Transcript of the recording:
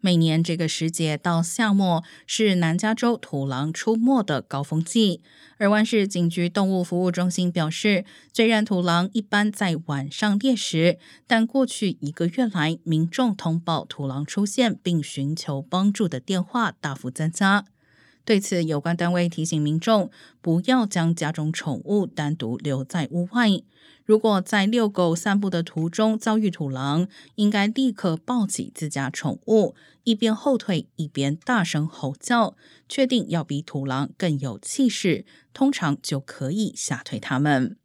每年这个时节到夏末是南加州土狼出没的高峰季。尔湾市警局动物服务中心表示，虽然土狼一般在晚上猎食，但过去一个月来，民众通报土狼出现并寻求帮助的电话大幅增加。对此，有关单位提醒民众不要将家中宠物单独留在屋外。如果在遛狗散步的途中遭遇土狼，应该立刻抱起自家宠物，一边后退一边大声吼叫，确定要比土狼更有气势，通常就可以吓退它们。